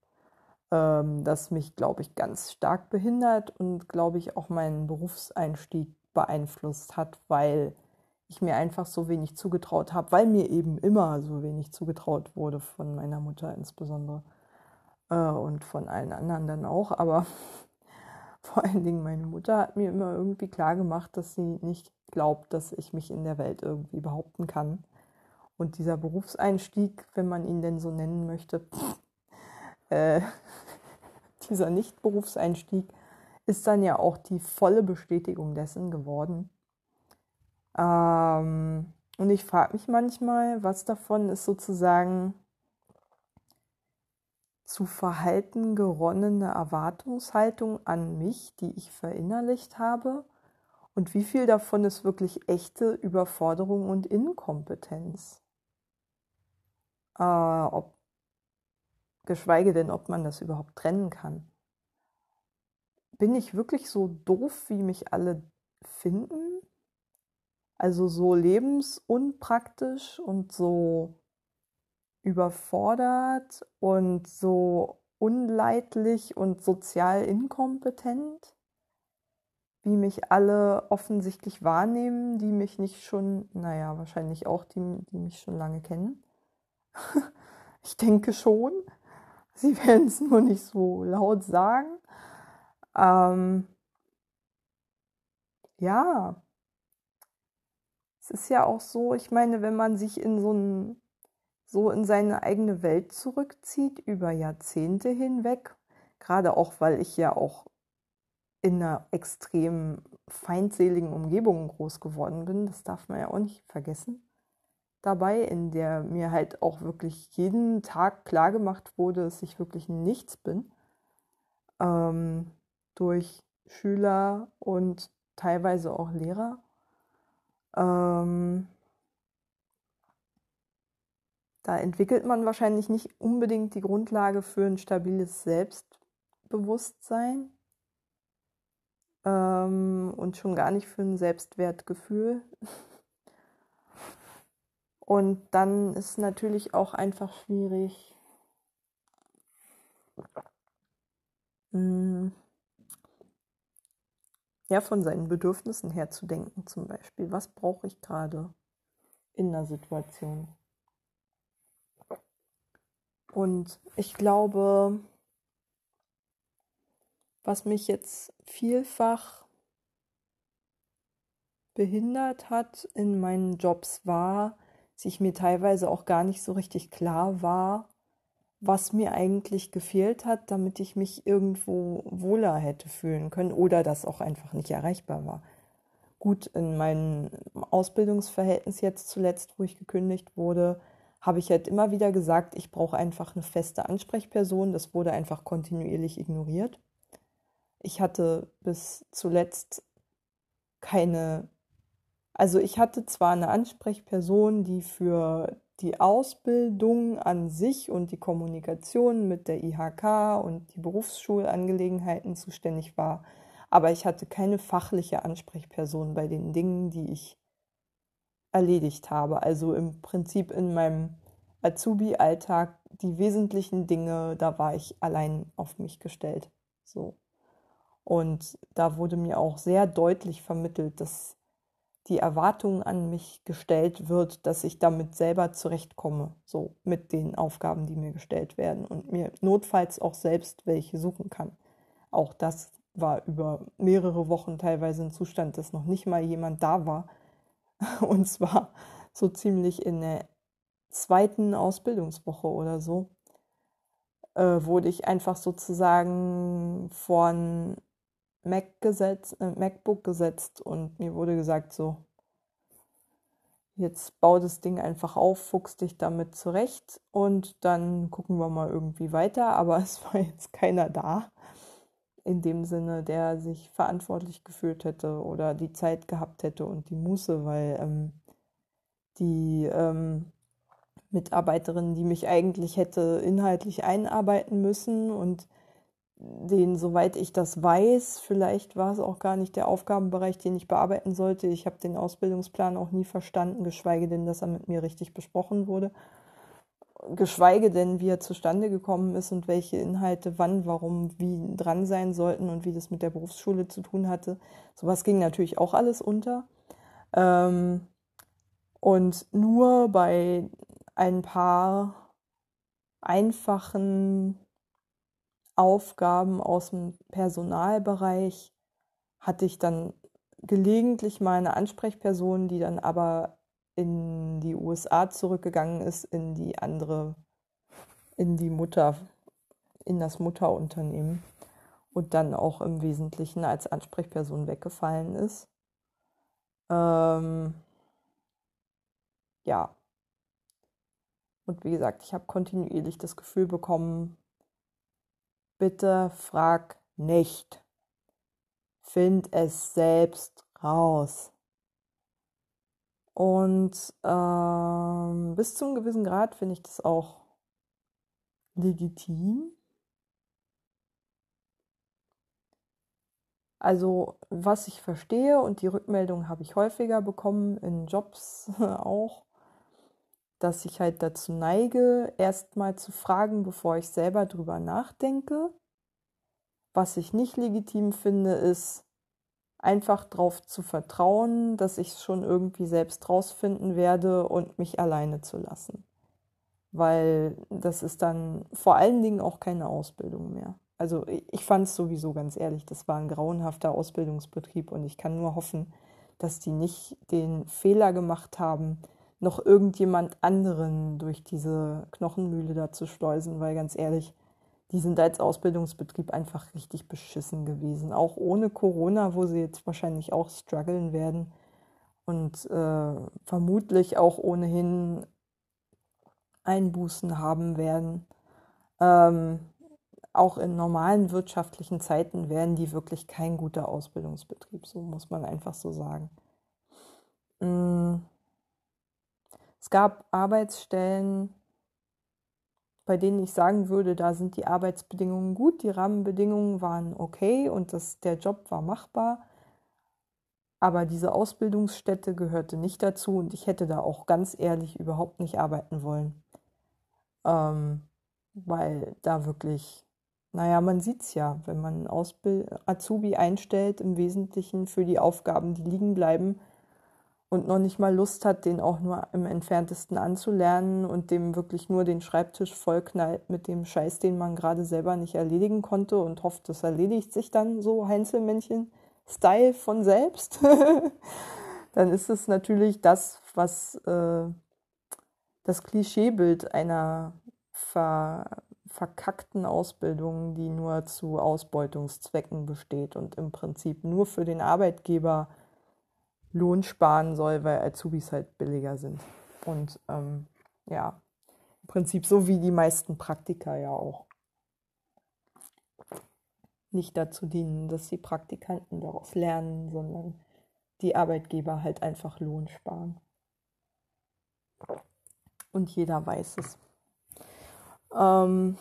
Ähm, das mich, glaube ich, ganz stark behindert und, glaube ich, auch meinen Berufseinstieg beeinflusst hat, weil ich mir einfach so wenig zugetraut habe, weil mir eben immer so wenig zugetraut wurde von meiner Mutter insbesondere äh, und von allen anderen dann auch. Aber [laughs] vor allen Dingen meine Mutter hat mir immer irgendwie klar gemacht, dass sie nicht glaubt, dass ich mich in der Welt irgendwie behaupten kann. Und dieser Berufseinstieg, wenn man ihn denn so nennen möchte, [laughs] äh, [laughs] dieser Nicht-Berufseinstieg, ist dann ja auch die volle Bestätigung dessen geworden. Ähm, und ich frage mich manchmal, was davon ist sozusagen zu Verhalten geronnene Erwartungshaltung an mich, die ich verinnerlicht habe und wie viel davon ist wirklich echte Überforderung und Inkompetenz? Äh, ob, geschweige denn, ob man das überhaupt trennen kann. Bin ich wirklich so doof, wie mich alle finden? Also so lebensunpraktisch und so überfordert und so unleidlich und sozial inkompetent? wie mich alle offensichtlich wahrnehmen, die mich nicht schon, naja, wahrscheinlich auch die, die mich schon lange kennen. [laughs] ich denke schon. Sie [laughs] werden es nur nicht so laut sagen. Ähm, ja, es ist ja auch so, ich meine, wenn man sich in so ein, so in seine eigene Welt zurückzieht über Jahrzehnte hinweg, gerade auch weil ich ja auch in einer extrem feindseligen Umgebung groß geworden bin. Das darf man ja auch nicht vergessen. Dabei, in der mir halt auch wirklich jeden Tag klar gemacht wurde, dass ich wirklich nichts bin. Ähm, durch Schüler und teilweise auch Lehrer. Ähm, da entwickelt man wahrscheinlich nicht unbedingt die Grundlage für ein stabiles Selbstbewusstsein ähm, und schon gar nicht für ein Selbstwertgefühl. Und dann ist natürlich auch einfach schwierig, hm, ja, von seinen Bedürfnissen her zu denken, zum Beispiel. Was brauche ich gerade in einer Situation? Und ich glaube, was mich jetzt vielfach behindert hat in meinen Jobs war, dass ich mir teilweise auch gar nicht so richtig klar war, was mir eigentlich gefehlt hat, damit ich mich irgendwo wohler hätte fühlen können oder das auch einfach nicht erreichbar war. Gut, in meinem Ausbildungsverhältnis jetzt zuletzt, wo ich gekündigt wurde, habe ich halt immer wieder gesagt, ich brauche einfach eine feste Ansprechperson. Das wurde einfach kontinuierlich ignoriert. Ich hatte bis zuletzt keine, also ich hatte zwar eine Ansprechperson, die für die Ausbildung an sich und die Kommunikation mit der IHK und die Berufsschulangelegenheiten zuständig war, aber ich hatte keine fachliche Ansprechperson bei den Dingen, die ich erledigt habe. Also im Prinzip in meinem Azubi-Alltag die wesentlichen Dinge, da war ich allein auf mich gestellt. So. Und da wurde mir auch sehr deutlich vermittelt, dass die Erwartung an mich gestellt wird, dass ich damit selber zurechtkomme, so mit den Aufgaben, die mir gestellt werden und mir notfalls auch selbst welche suchen kann. Auch das war über mehrere Wochen teilweise ein Zustand, dass noch nicht mal jemand da war. [laughs] Und zwar so ziemlich in der zweiten Ausbildungswoche oder so, äh, wurde ich einfach sozusagen von Mac gesetzt, äh, MacBook gesetzt und mir wurde gesagt, so, jetzt bau das Ding einfach auf, fuchs dich damit zurecht und dann gucken wir mal irgendwie weiter. [laughs] Aber es war jetzt keiner da, in dem Sinne, der sich verantwortlich gefühlt hätte oder die Zeit gehabt hätte und die Muße, weil ähm, die ähm, Mitarbeiterin, die mich eigentlich hätte inhaltlich einarbeiten müssen und den, soweit ich das weiß, vielleicht war es auch gar nicht der Aufgabenbereich, den ich bearbeiten sollte. Ich habe den Ausbildungsplan auch nie verstanden, geschweige denn, dass er mit mir richtig besprochen wurde. Geschweige denn, wie er zustande gekommen ist und welche Inhalte wann, warum, wie dran sein sollten und wie das mit der Berufsschule zu tun hatte. Sowas ging natürlich auch alles unter. Ähm, und nur bei ein paar einfachen Aufgaben aus dem Personalbereich hatte ich dann gelegentlich mal eine Ansprechperson, die dann aber in die USA zurückgegangen ist, in die andere, in die Mutter, in das Mutterunternehmen und dann auch im Wesentlichen als Ansprechperson weggefallen ist. Ähm, ja. Und wie gesagt, ich habe kontinuierlich das Gefühl bekommen, Bitte frag nicht. Find es selbst raus. Und ähm, bis zu einem gewissen Grad finde ich das auch legitim. Also was ich verstehe und die Rückmeldung habe ich häufiger bekommen in Jobs [laughs] auch, dass ich halt dazu neige, erstmal zu fragen, bevor ich selber drüber nachdenke. Was ich nicht legitim finde, ist einfach darauf zu vertrauen, dass ich es schon irgendwie selbst rausfinden werde und mich alleine zu lassen. Weil das ist dann vor allen Dingen auch keine Ausbildung mehr. Also ich fand es sowieso ganz ehrlich, das war ein grauenhafter Ausbildungsbetrieb und ich kann nur hoffen, dass die nicht den Fehler gemacht haben, noch irgendjemand anderen durch diese Knochenmühle da zu schleusen, weil ganz ehrlich, die sind als Ausbildungsbetrieb einfach richtig beschissen gewesen. Auch ohne Corona, wo sie jetzt wahrscheinlich auch strugglen werden und äh, vermutlich auch ohnehin Einbußen haben werden. Ähm, auch in normalen wirtschaftlichen Zeiten wären die wirklich kein guter Ausbildungsbetrieb, so muss man einfach so sagen. Es gab Arbeitsstellen, bei denen ich sagen würde, da sind die Arbeitsbedingungen gut, die Rahmenbedingungen waren okay und das, der Job war machbar. Aber diese Ausbildungsstätte gehörte nicht dazu und ich hätte da auch ganz ehrlich überhaupt nicht arbeiten wollen. Ähm, weil da wirklich, naja, man sieht es ja, wenn man Ausbild Azubi einstellt, im Wesentlichen für die Aufgaben, die liegen bleiben, und noch nicht mal Lust hat, den auch nur im entferntesten anzulernen und dem wirklich nur den Schreibtisch vollknallt mit dem Scheiß, den man gerade selber nicht erledigen konnte und hofft, das erledigt sich dann so Heinzelmännchen-Style von selbst, [laughs] dann ist es natürlich das, was äh, das Klischeebild einer ver verkackten Ausbildung, die nur zu Ausbeutungszwecken besteht und im Prinzip nur für den Arbeitgeber Lohn sparen soll, weil Azubis halt billiger sind. Und ähm, ja, im Prinzip so wie die meisten Praktika ja auch. Nicht dazu dienen, dass die Praktikanten daraus lernen, sondern die Arbeitgeber halt einfach Lohn sparen. Und jeder weiß es. Ähm,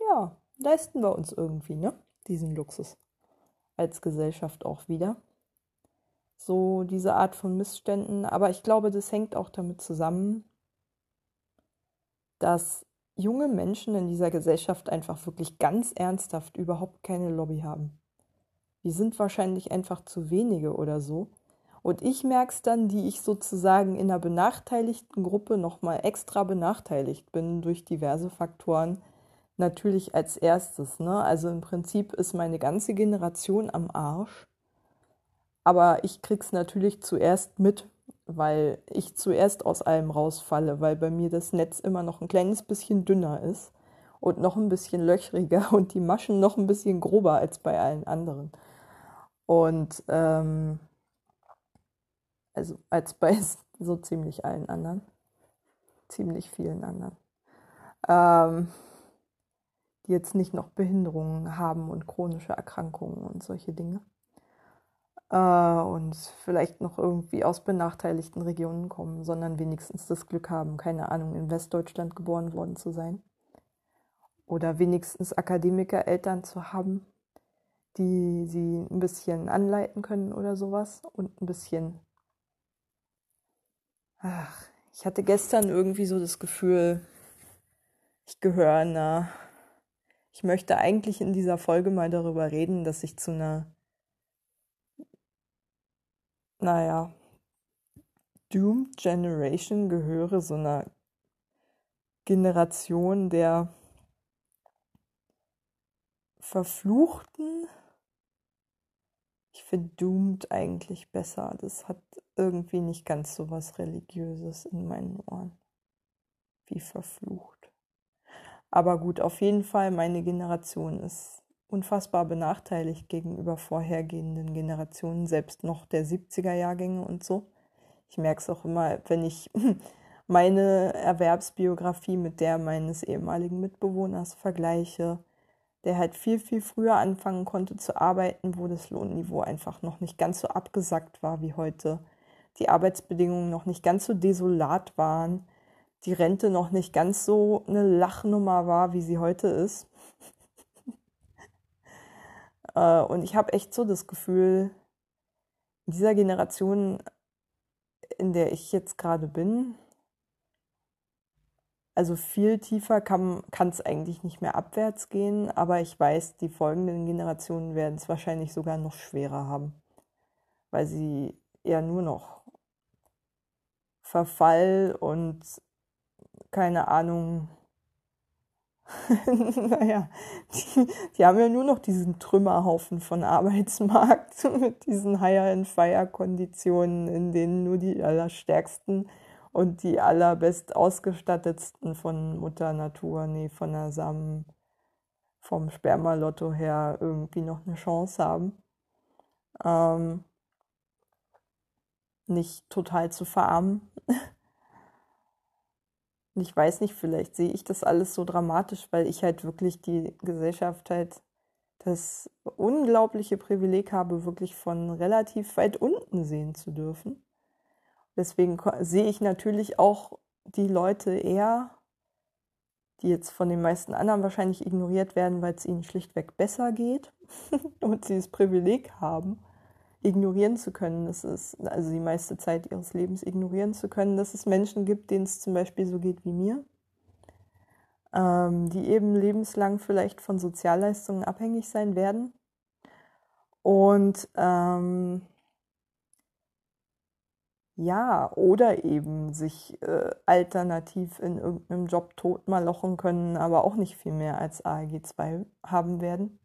ja, leisten wir uns irgendwie, ne? Diesen Luxus. Als Gesellschaft auch wieder so diese Art von Missständen. Aber ich glaube, das hängt auch damit zusammen, dass junge Menschen in dieser Gesellschaft einfach wirklich ganz ernsthaft überhaupt keine Lobby haben. Wir sind wahrscheinlich einfach zu wenige oder so. Und ich merke es dann, die ich sozusagen in einer benachteiligten Gruppe nochmal extra benachteiligt bin durch diverse Faktoren, natürlich als erstes. Ne? Also im Prinzip ist meine ganze Generation am Arsch aber ich krieg's natürlich zuerst mit, weil ich zuerst aus allem rausfalle, weil bei mir das Netz immer noch ein kleines bisschen dünner ist und noch ein bisschen löchriger [laughs] und die Maschen noch ein bisschen grober als bei allen anderen. Und ähm, also als bei [laughs] so ziemlich allen anderen, ziemlich vielen anderen, ähm, die jetzt nicht noch Behinderungen haben und chronische Erkrankungen und solche Dinge äh, und vielleicht noch irgendwie aus benachteiligten Regionen kommen, sondern wenigstens das Glück haben, keine Ahnung, in Westdeutschland geboren worden zu sein. Oder wenigstens Akademikereltern zu haben, die sie ein bisschen anleiten können oder sowas und ein bisschen. Ach, ich hatte gestern irgendwie so das Gefühl, ich gehöre einer. Ich möchte eigentlich in dieser Folge mal darüber reden, dass ich zu einer naja, Doomed Generation gehöre so einer Generation der Verfluchten. Ich finde Doomed eigentlich besser. Das hat irgendwie nicht ganz so was Religiöses in meinen Ohren wie verflucht. Aber gut, auf jeden Fall, meine Generation ist unfassbar benachteiligt gegenüber vorhergehenden Generationen, selbst noch der 70er Jahrgänge und so. Ich merke es auch immer, wenn ich [laughs] meine Erwerbsbiografie mit der meines ehemaligen Mitbewohners vergleiche, der halt viel, viel früher anfangen konnte zu arbeiten, wo das Lohnniveau einfach noch nicht ganz so abgesackt war wie heute, die Arbeitsbedingungen noch nicht ganz so desolat waren, die Rente noch nicht ganz so eine Lachnummer war, wie sie heute ist. Äh, und ich habe echt so das Gefühl, in dieser Generation, in der ich jetzt gerade bin, also viel tiefer kann es eigentlich nicht mehr abwärts gehen, aber ich weiß, die folgenden Generationen werden es wahrscheinlich sogar noch schwerer haben, weil sie eher nur noch Verfall und keine Ahnung, [laughs] naja, die, die, haben ja nur noch diesen Trümmerhaufen von Arbeitsmarkt [laughs] mit diesen Higher-and-Fire-Konditionen, in denen nur die Allerstärksten und die allerbest ausgestattetsten von Mutter Natur, nee, von der Samen, vom Spermalotto her irgendwie noch eine Chance haben. Ähm, nicht total zu verarmen. [laughs] Und ich weiß nicht, vielleicht sehe ich das alles so dramatisch, weil ich halt wirklich die Gesellschaft halt das unglaubliche Privileg habe, wirklich von relativ weit unten sehen zu dürfen. Deswegen sehe ich natürlich auch die Leute eher, die jetzt von den meisten anderen wahrscheinlich ignoriert werden, weil es ihnen schlichtweg besser geht [laughs] und sie das Privileg haben, ignorieren zu können, dass es, also die meiste Zeit ihres Lebens ignorieren zu können, dass es Menschen gibt, denen es zum Beispiel so geht wie mir, ähm, die eben lebenslang vielleicht von Sozialleistungen abhängig sein werden. Und ähm, Ja, oder eben sich äh, alternativ in irgendeinem Job totmalochen können, aber auch nicht viel mehr als ALG 2 haben werden.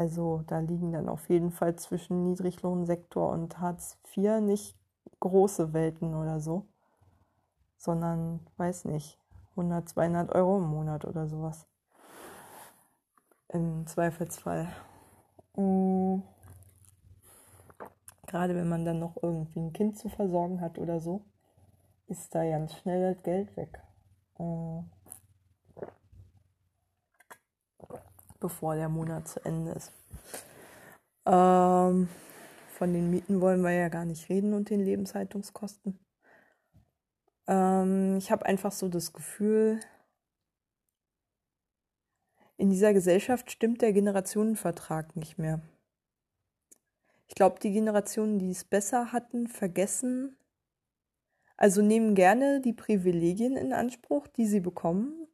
Also da liegen dann auf jeden Fall zwischen Niedriglohnsektor und Hartz IV nicht große Welten oder so, sondern, weiß nicht, 100, 200 Euro im Monat oder sowas. Im Zweifelsfall. Mhm. Gerade wenn man dann noch irgendwie ein Kind zu versorgen hat oder so, ist da ganz schnell das Geld weg. Mhm. Bevor der Monat zu Ende ist. Ähm, von den Mieten wollen wir ja gar nicht reden und den Lebenshaltungskosten. Ähm, ich habe einfach so das Gefühl, in dieser Gesellschaft stimmt der Generationenvertrag nicht mehr. Ich glaube, die Generationen, die es besser hatten, vergessen, also nehmen gerne die Privilegien in Anspruch, die sie bekommen,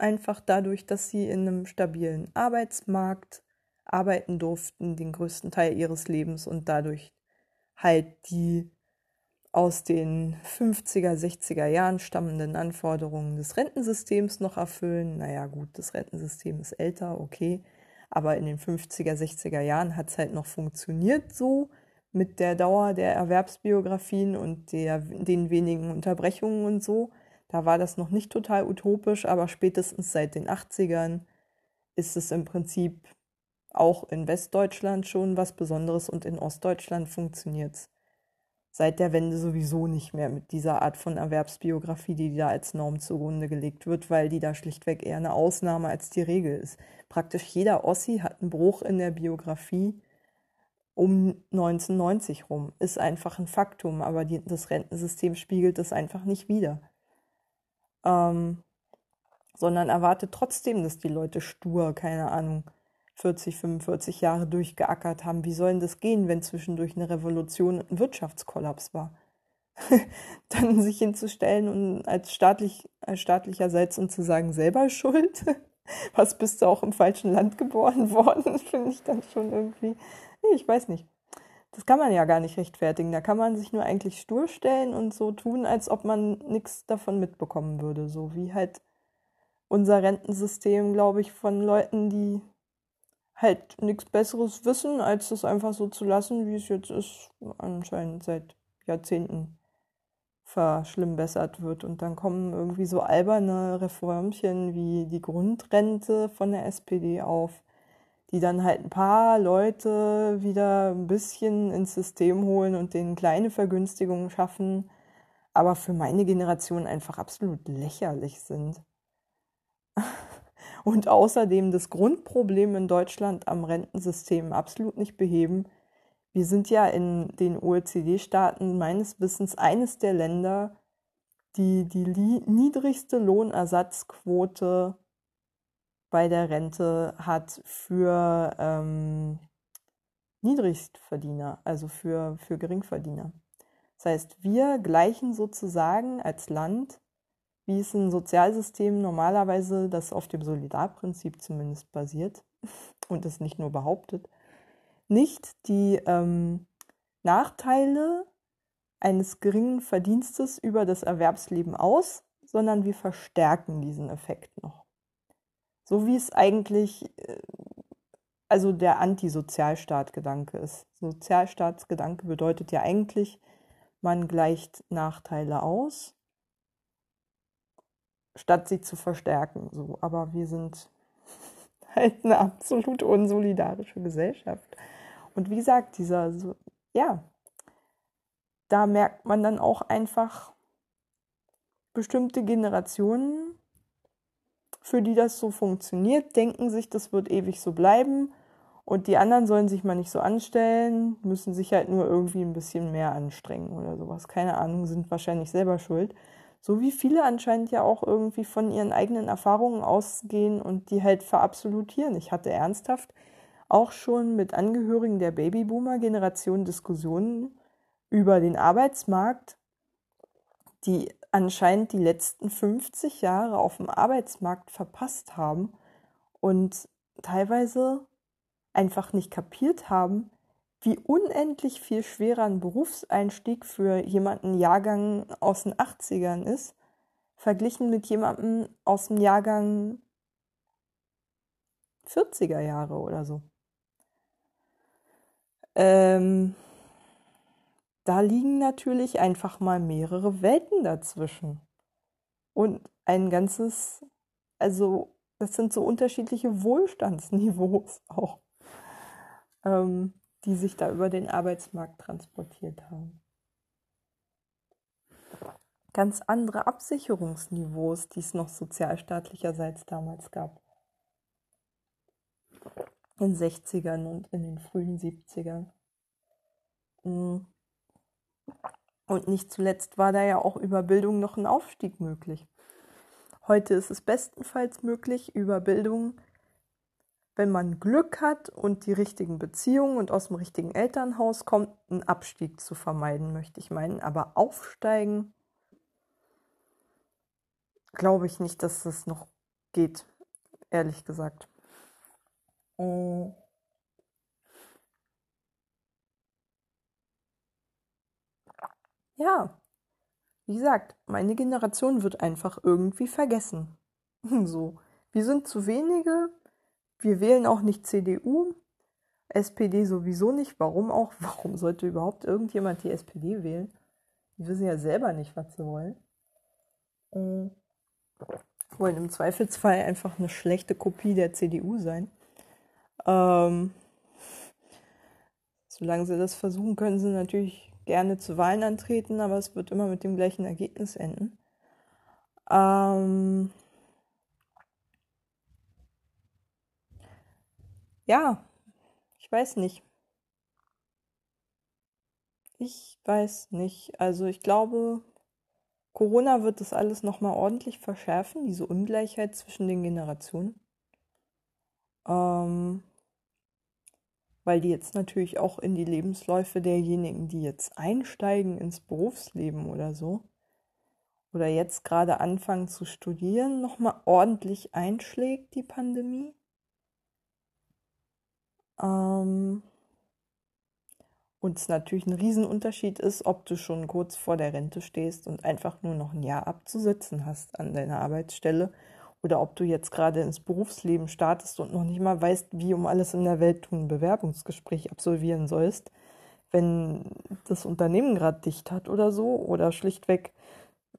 einfach dadurch, dass sie in einem stabilen Arbeitsmarkt arbeiten durften, den größten Teil ihres Lebens und dadurch halt die aus den 50er, 60er Jahren stammenden Anforderungen des Rentensystems noch erfüllen. Naja, gut, das Rentensystem ist älter, okay. Aber in den 50er, 60er Jahren hat es halt noch funktioniert so mit der Dauer der Erwerbsbiografien und der, den wenigen Unterbrechungen und so. Da war das noch nicht total utopisch, aber spätestens seit den 80ern ist es im Prinzip auch in Westdeutschland schon was Besonderes und in Ostdeutschland funktioniert es seit der Wende sowieso nicht mehr mit dieser Art von Erwerbsbiografie, die da als Norm zugrunde gelegt wird, weil die da schlichtweg eher eine Ausnahme als die Regel ist. Praktisch jeder Ossi hat einen Bruch in der Biografie um 1990 rum. Ist einfach ein Faktum, aber die, das Rentensystem spiegelt das einfach nicht wider. Ähm, sondern erwartet trotzdem, dass die Leute stur, keine Ahnung, 40, 45 Jahre durchgeackert haben. Wie soll denn das gehen, wenn zwischendurch eine Revolution und ein Wirtschaftskollaps war? [laughs] Dann sich hinzustellen und als, staatlich, als staatlicherseits und zu sagen, selber schuld? [laughs] Was bist du auch im falschen Land geboren [laughs] worden? Finde ich dann schon irgendwie, nee, ich weiß nicht. Das kann man ja gar nicht rechtfertigen. Da kann man sich nur eigentlich stur stellen und so tun, als ob man nichts davon mitbekommen würde. So wie halt unser Rentensystem, glaube ich, von Leuten, die halt nichts Besseres wissen, als das einfach so zu lassen, wie es jetzt ist, anscheinend seit Jahrzehnten verschlimmbessert wird. Und dann kommen irgendwie so alberne Reformchen wie die Grundrente von der SPD auf, die dann halt ein paar Leute wieder ein bisschen ins System holen und denen kleine Vergünstigungen schaffen, aber für meine Generation einfach absolut lächerlich sind [laughs] und außerdem das Grundproblem in Deutschland am Rentensystem absolut nicht beheben. Wir sind ja in den OECD-Staaten meines Wissens eines der Länder, die die niedrigste Lohnersatzquote bei der Rente hat für ähm, Niedrigstverdiener, also für, für Geringverdiener. Das heißt, wir gleichen sozusagen als Land wie es ein Sozialsystem normalerweise, das auf dem Solidarprinzip zumindest basiert [laughs] und es nicht nur behauptet, nicht die ähm, Nachteile eines geringen Verdienstes über das Erwerbsleben aus, sondern wir verstärken diesen Effekt noch. So wie es eigentlich, äh, also der Antisozialstaat-Gedanke ist. Sozialstaatsgedanke bedeutet ja eigentlich, man gleicht Nachteile aus statt sie zu verstärken. So. Aber wir sind [laughs] halt eine absolut unsolidarische Gesellschaft. Und wie gesagt, dieser, so, ja, da merkt man dann auch einfach bestimmte Generationen, für die das so funktioniert, denken sich, das wird ewig so bleiben. Und die anderen sollen sich mal nicht so anstellen, müssen sich halt nur irgendwie ein bisschen mehr anstrengen oder sowas. Keine Ahnung, sind wahrscheinlich selber schuld so wie viele anscheinend ja auch irgendwie von ihren eigenen Erfahrungen ausgehen und die halt verabsolutieren. Ich hatte ernsthaft auch schon mit Angehörigen der Babyboomer-Generation Diskussionen über den Arbeitsmarkt, die anscheinend die letzten 50 Jahre auf dem Arbeitsmarkt verpasst haben und teilweise einfach nicht kapiert haben, wie unendlich viel schwerer ein Berufseinstieg für jemanden Jahrgang aus den 80ern ist, verglichen mit jemandem aus dem Jahrgang 40er Jahre oder so. Ähm, da liegen natürlich einfach mal mehrere Welten dazwischen. Und ein ganzes, also das sind so unterschiedliche Wohlstandsniveaus [laughs] auch, ähm, die sich da über den Arbeitsmarkt transportiert haben. Ganz andere Absicherungsniveaus, die es noch sozialstaatlicherseits damals gab. In den 60ern und in den frühen 70ern. Mhm. Und nicht zuletzt war da ja auch über Bildung noch ein Aufstieg möglich. Heute ist es bestenfalls möglich, über Bildung, wenn man Glück hat und die richtigen Beziehungen und aus dem richtigen Elternhaus kommt, einen Abstieg zu vermeiden, möchte ich meinen. Aber aufsteigen, glaube ich nicht, dass das noch geht, ehrlich gesagt. Oh. Ja, wie gesagt, meine Generation wird einfach irgendwie vergessen. [laughs] So, wir sind zu wenige, wir wählen auch nicht CDU, SPD sowieso nicht. Warum auch? [laughs] Warum sollte überhaupt irgendjemand die SPD wählen? Die wissen ja selber nicht, was sie wollen. Und wollen im Zweifelsfall einfach eine schlechte Kopie der CDU sein. Ähm, solange sie das versuchen, können sie natürlich gerne zu Wahlen antreten, aber es wird immer mit dem gleichen Ergebnis enden. Ähm ja, ich weiß nicht. Ich weiß nicht. Also ich glaube, Corona wird das alles nochmal ordentlich verschärfen, diese Ungleichheit zwischen den Generationen. Ähm weil die jetzt natürlich auch in die Lebensläufe derjenigen, die jetzt einsteigen ins Berufsleben oder so, oder jetzt gerade anfangen zu studieren, nochmal ordentlich einschlägt, die Pandemie. Ähm und es natürlich ein Riesenunterschied ist, ob du schon kurz vor der Rente stehst und einfach nur noch ein Jahr abzusitzen hast an deiner Arbeitsstelle oder ob du jetzt gerade ins Berufsleben startest und noch nicht mal weißt, wie um alles in der Welt du ein Bewerbungsgespräch absolvieren sollst, wenn das Unternehmen gerade dicht hat oder so oder schlichtweg,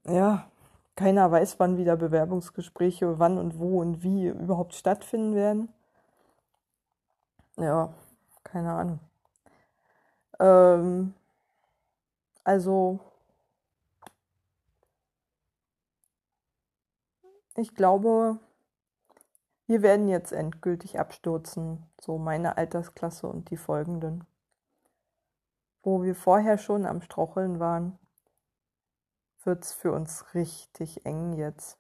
ja, keiner weiß, wann wieder Bewerbungsgespräche, wann und wo und wie überhaupt stattfinden werden. Ja, keine Ahnung. Ähm, also Ich glaube, wir werden jetzt endgültig abstürzen, so meine Altersklasse und die folgenden. Wo wir vorher schon am Straucheln waren, wird es für uns richtig eng jetzt.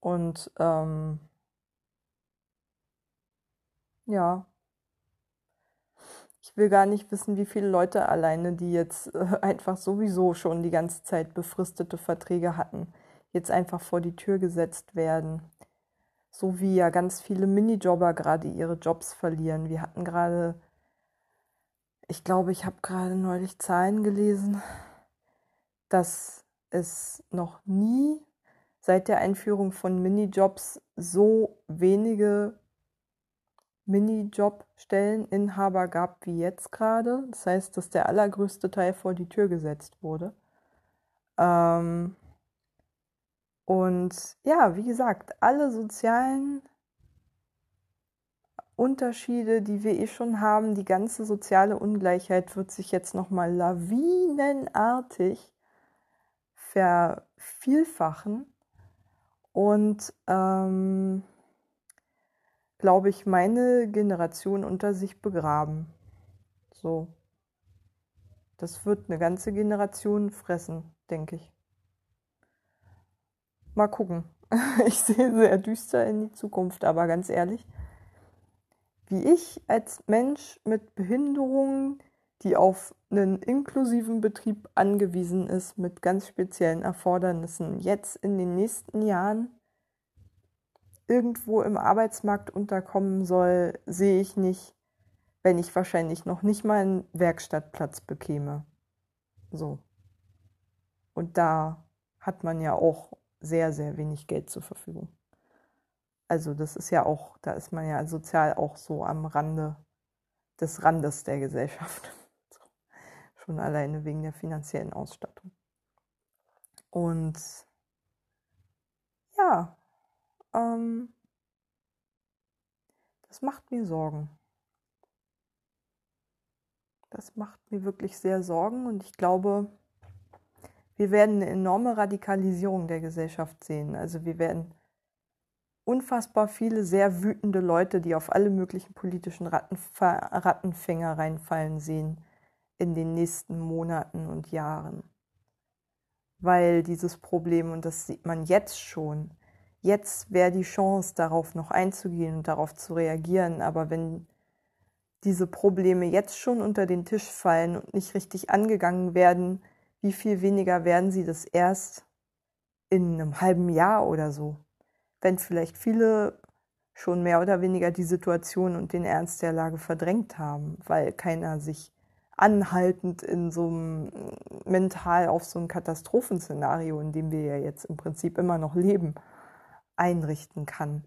Und ähm, ja, ich will gar nicht wissen, wie viele Leute alleine, die jetzt äh, einfach sowieso schon die ganze Zeit befristete Verträge hatten, jetzt einfach vor die Tür gesetzt werden. So wie ja ganz viele Minijobber gerade ihre Jobs verlieren. Wir hatten gerade, ich glaube, ich habe gerade neulich Zahlen gelesen, dass es noch nie seit der Einführung von Minijobs so wenige Minijobstelleninhaber gab wie jetzt gerade. Das heißt, dass der allergrößte Teil vor die Tür gesetzt wurde. Ähm, und ja, wie gesagt, alle sozialen Unterschiede, die wir eh schon haben, die ganze soziale Ungleichheit wird sich jetzt nochmal lawinenartig vervielfachen. Und ähm, glaube ich, meine Generation unter sich begraben. So. Das wird eine ganze Generation fressen, denke ich. Mal gucken. [laughs] Ich sehe sehr düster in die Zukunft, aber ganz ehrlich, wie ich als Mensch mit Behinderungen, die auf einen inklusiven Betrieb angewiesen ist, mit ganz speziellen Erfordernissen, jetzt in den nächsten Jahren irgendwo im Arbeitsmarkt unterkommen soll, sehe ich nicht, wenn ich wahrscheinlich noch nicht mal einen Werkstattplatz bekäme. So. Und da hat man ja auch sehr, sehr wenig Geld zur Verfügung. Also das ist ja auch, da ist man ja sozial auch so am Rande des Randes der Gesellschaft. [laughs] So. Schon alleine wegen der finanziellen Ausstattung. Und ja, ähm, das macht mir Sorgen. Das macht mir wirklich sehr Sorgen und ich glaube, wir werden eine enorme Radikalisierung der Gesellschaft sehen. Also wir werden unfassbar viele sehr wütende Leute, die auf alle möglichen politischen Rattenfänger reinfallen sehen in den nächsten Monaten und Jahren. Weil dieses Problem, und das sieht man jetzt schon, jetzt wäre die Chance, darauf noch einzugehen und darauf zu reagieren, aber wenn diese Probleme jetzt schon unter den Tisch fallen und nicht richtig angegangen werden, wie viel weniger werden sie das erst in einem halben Jahr oder so? wenn vielleicht viele schon mehr oder weniger die Situation und den Ernst der Lage verdrängt haben, weil keiner sich anhaltend in so einem mental auf so ein Katastrophenszenario, in dem wir ja jetzt im Prinzip immer noch leben, einrichten kann.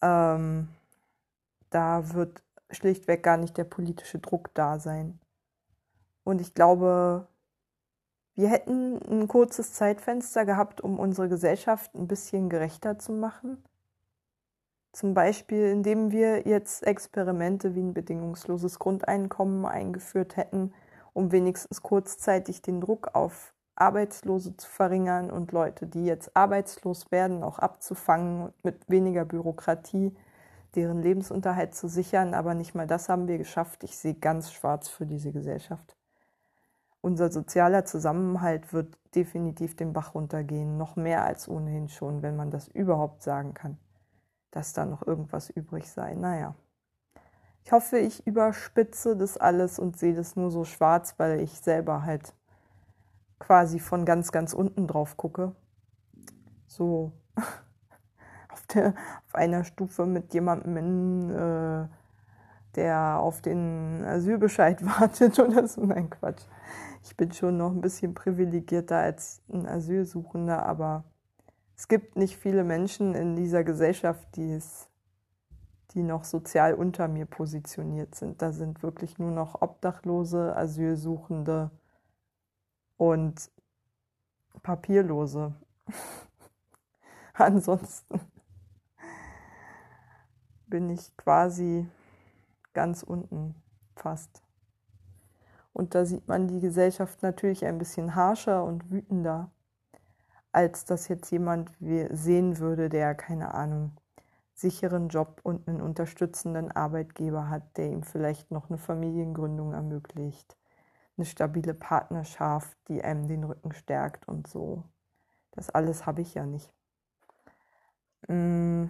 Ähm, da wird schlichtweg gar nicht der politische Druck da sein. Und ich glaube, wir hätten ein kurzes Zeitfenster gehabt, um unsere Gesellschaft ein bisschen gerechter zu machen. Zum Beispiel, indem wir jetzt Experimente wie ein bedingungsloses Grundeinkommen eingeführt hätten, um wenigstens kurzzeitig den Druck auf Arbeitslose zu verringern und Leute, die jetzt arbeitslos werden, auch abzufangen und mit weniger Bürokratie deren Lebensunterhalt zu sichern. Aber nicht mal das haben wir geschafft. Ich sehe ganz schwarz für diese Gesellschaft unser sozialer Zusammenhalt wird definitiv den Bach runtergehen, noch mehr als ohnehin schon, wenn man das überhaupt sagen kann, dass da noch irgendwas übrig sei. Naja. Ich hoffe, ich überspitze das alles und sehe das nur so schwarz, weil ich selber halt quasi von ganz, ganz unten drauf gucke. So [laughs] auf, der, auf einer Stufe mit jemandem in, äh, der auf den Asylbescheid [laughs] wartet oder so. Nein, Quatsch ich bin schon noch ein bisschen privilegierter als ein Asylsuchender, aber es gibt nicht viele Menschen in dieser Gesellschaft, die es, die noch sozial unter mir positioniert sind. Da sind wirklich nur noch Obdachlose, Asylsuchende und Papierlose. [laughs] Ansonsten bin ich quasi ganz unten fast. Und da sieht man die Gesellschaft natürlich ein bisschen harscher und wütender, als das jetzt jemand sehen würde, der, keine Ahnung, sicheren Job und einen unterstützenden Arbeitgeber hat, der ihm vielleicht noch eine Familiengründung ermöglicht, eine stabile Partnerschaft, die einem den Rücken stärkt und so. Das alles habe ich ja nicht. Mm.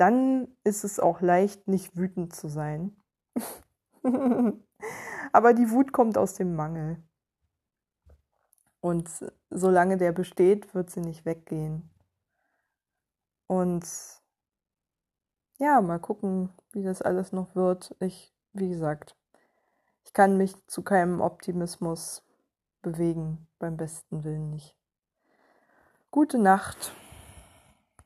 Dann ist es auch leicht, nicht wütend zu sein. [laughs] Aber die Wut kommt aus dem Mangel. Und solange der besteht, wird sie nicht weggehen. Und ja, mal gucken, wie das alles noch wird. Ich, wie gesagt, ich kann mich zu keinem Optimismus bewegen, beim besten Willen nicht. Gute Nacht.